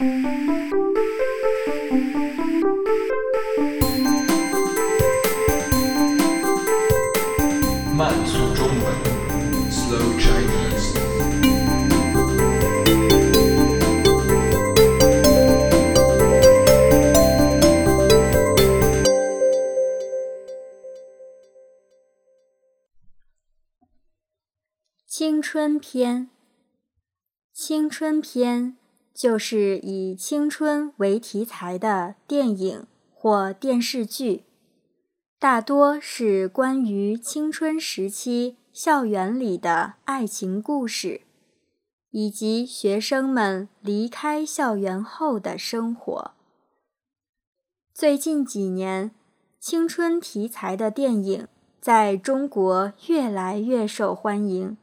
慢速中文，Slow Chinese。青春篇，青春篇就是以青春为题材的电影或电视剧，大多是关于青春时期校园里的爱情故事，以及学生们离开校园后的生活。最近几年，青春题材的电影在中国越来越受欢迎。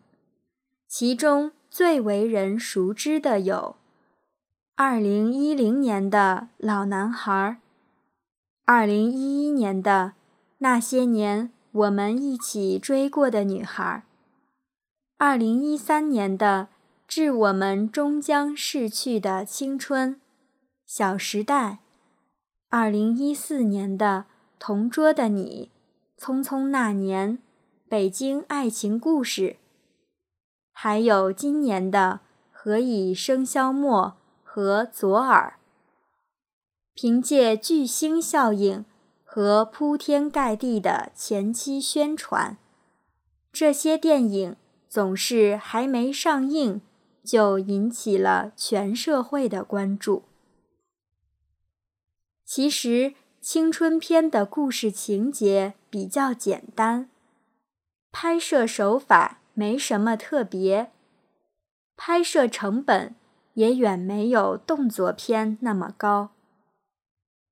其中最为人熟知的有2010年的《老男孩》，2011年的《那些年我们一起追过的女孩》，2013年的《致我们终将逝去的青春》，《小时代》，2014年的《同桌的你》，《匆匆那年》，《北京爱情故事》。还有今年的《何以笙箫默》和《左耳》，凭借巨星效应和铺天盖地的前期宣传，这些电影总是还没上映就引起了全社会的关注。其实，青春片的故事情节比较简单，拍摄手法。没什么特别，拍摄成本也远没有动作片那么高。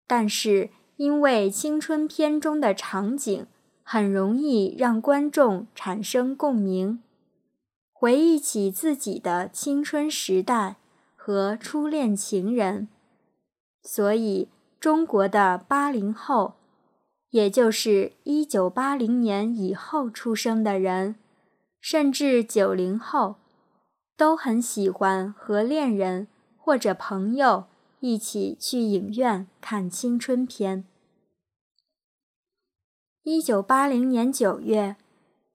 但是因为青春片中的场景很容易让观众产生共鸣，回忆起自己的青春时代和初恋情人，所以中国的八零后，也就是一九八零年以后出生的人。甚至九零后，都很喜欢和恋人或者朋友一起去影院看青春片。一九八零年九月，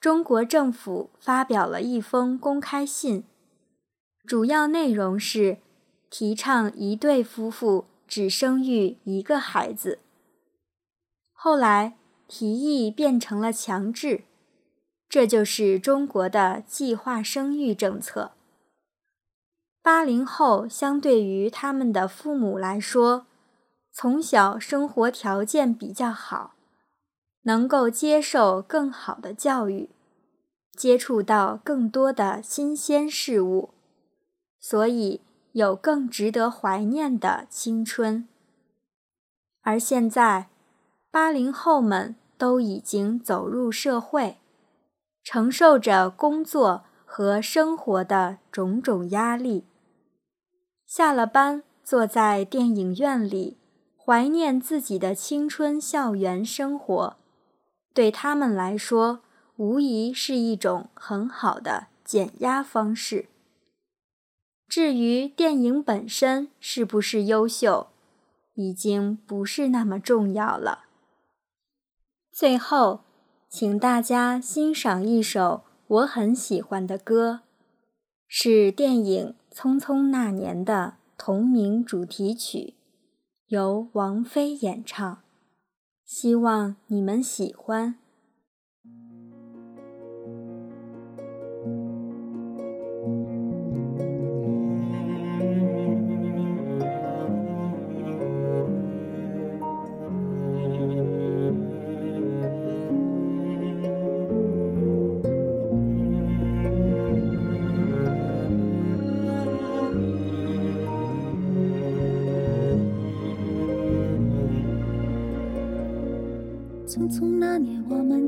中国政府发表了一封公开信，主要内容是提倡一对夫妇只生育一个孩子。后来提议变成了强制。这就是中国的计划生育政策。八零后相对于他们的父母来说，从小生活条件比较好，能够接受更好的教育，接触到更多的新鲜事物，所以有更值得怀念的青春。而现在，八零后们都已经走入社会。承受着工作和生活的种种压力，下了班坐在电影院里，怀念自己的青春校园生活，对他们来说无疑是一种很好的减压方式。至于电影本身是不是优秀，已经不是那么重要了。最后。请大家欣赏一首我很喜欢的歌，是电影《匆匆那年》的同名主题曲，由王菲演唱，希望你们喜欢。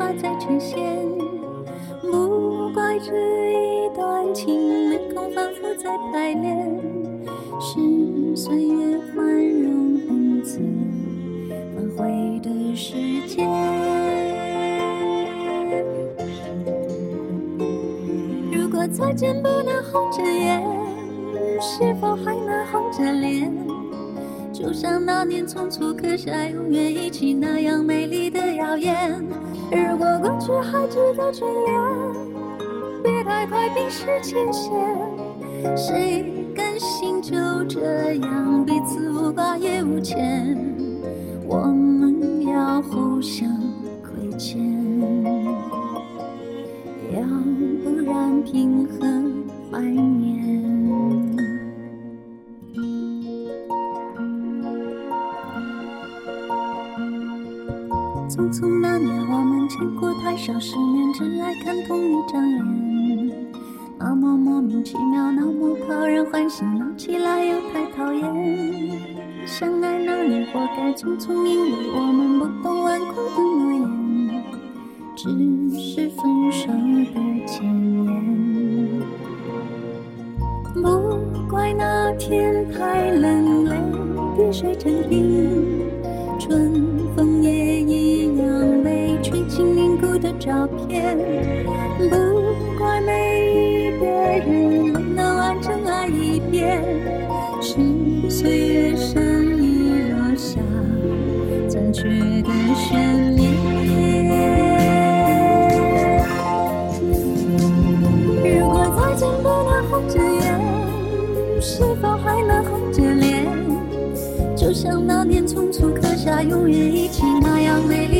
能羽化再成仙。不怪这一段情，没空反复再排练，是岁月宽容恩赐挽回的时间。如果再见不能红着眼，是否还能红着脸？就像那年匆促刻下永远一起那样美丽的谣言。如果过去还值得眷恋，别太快冰释前嫌。谁甘心就这样彼此无挂也无牵？我们要互相亏欠，要不然凭何怀念？见过太少世面，只爱看同一张脸。那么莫名其妙，那么讨人欢喜，闹起来又太讨厌。相爱那年，活该匆匆，因为我们不懂顽固的诺言，只是分手的前言。不怪那天太冷，泪滴水成冰，春风的照片。不怪每一个人都能完整爱一遍，是岁月善意落下残缺的悬念。如果再见不能红着眼，是否还能红着脸？就像那年匆促刻下永远一起那样美丽。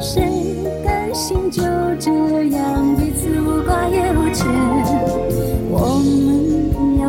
谁甘心就这样彼此无挂也无牵？我们不，